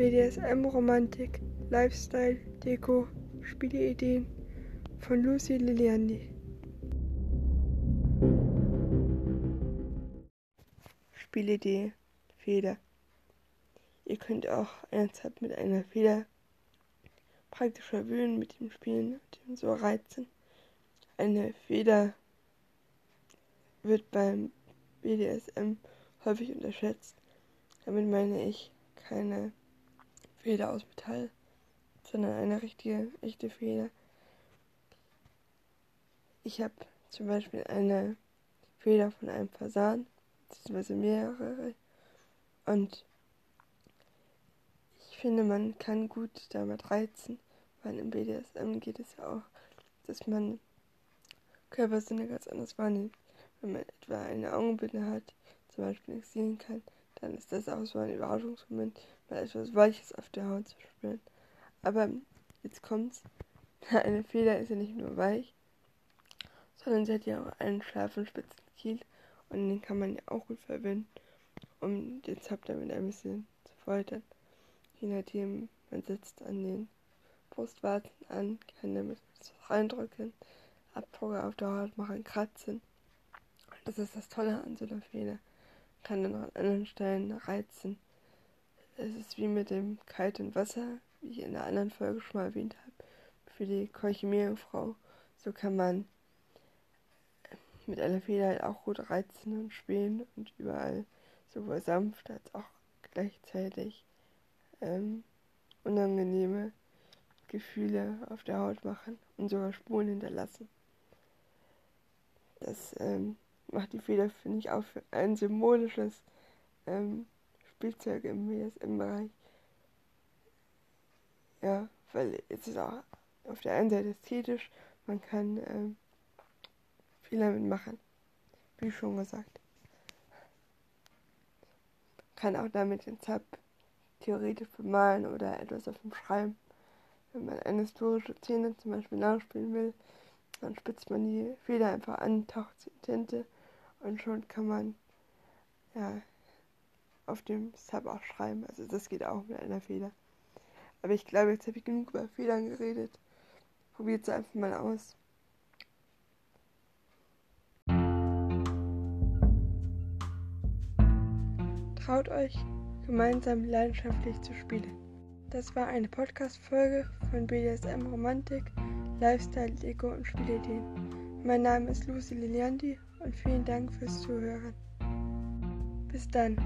BDSM, Romantik, Lifestyle, Deko, Spieleideen von Lucy Liliandi. Spielidee Feder. Ihr könnt auch ernsthaft mit einer Feder praktisch verwöhnen mit dem Spielen und dem so reizen. Eine Feder wird beim BDSM häufig unterschätzt. Damit meine ich keine Feder aus Metall, sondern eine richtige, echte Feder. Ich habe zum Beispiel eine Feder von einem Fasan, beziehungsweise mehrere. Und ich finde, man kann gut damit reizen, weil im BDSM geht es ja auch, dass man Körpersinne ganz anders wahrnimmt. Wenn man etwa eine Augenbinde hat, zum Beispiel nicht sehen kann, dann ist das auch so ein Überraschungsmoment, etwas Weiches auf der Haut zu spüren. Aber jetzt kommt's. Eine Feder ist ja nicht nur weich, sondern sie hat ja auch einen scharfen, spitzen Kiel und den kann man ja auch gut verwenden, um den Zap damit ein bisschen zu foltern. Je nachdem, man sitzt an den Brustwarzen an, kann damit reindrücken, Abdrucke auf der Haut machen, kratzen. Das ist das Tolle an so einer Feder. Kann dann an anderen Stellen reizen. Es ist wie mit dem kalten Wasser, wie ich in der anderen Folge schon mal erwähnt habe, für die Keuchemierfrau. So kann man mit einer Feder halt auch gut reizen und spielen und überall sowohl sanft als auch gleichzeitig ähm, unangenehme Gefühle auf der Haut machen und sogar Spuren hinterlassen. Das ähm, macht die Feder, finde ich, auch für ein symbolisches ähm, Spielzeug im BSM-Bereich. Ja, weil es ist auch auf der einen Seite ästhetisch, man kann ähm, viel damit machen. Wie schon gesagt. Kann auch damit den Zap theoretisch bemalen oder etwas auf dem Schreiben. Wenn man eine historische Szene zum Beispiel nachspielen will, dann spitzt man die Feder einfach an, taucht sie in Tinte und schon kann man ja auf dem Sub auch schreiben. Also das geht auch mit einer Feder. Aber ich glaube, jetzt habe ich genug über Federn geredet. Probiert es einfach mal aus. Traut euch, gemeinsam leidenschaftlich zu spielen. Das war eine Podcast-Folge von BDSM Romantik, Lifestyle, Deko und Spielideen. Mein Name ist Lucy Liliandi und vielen Dank fürs Zuhören. Bis dann.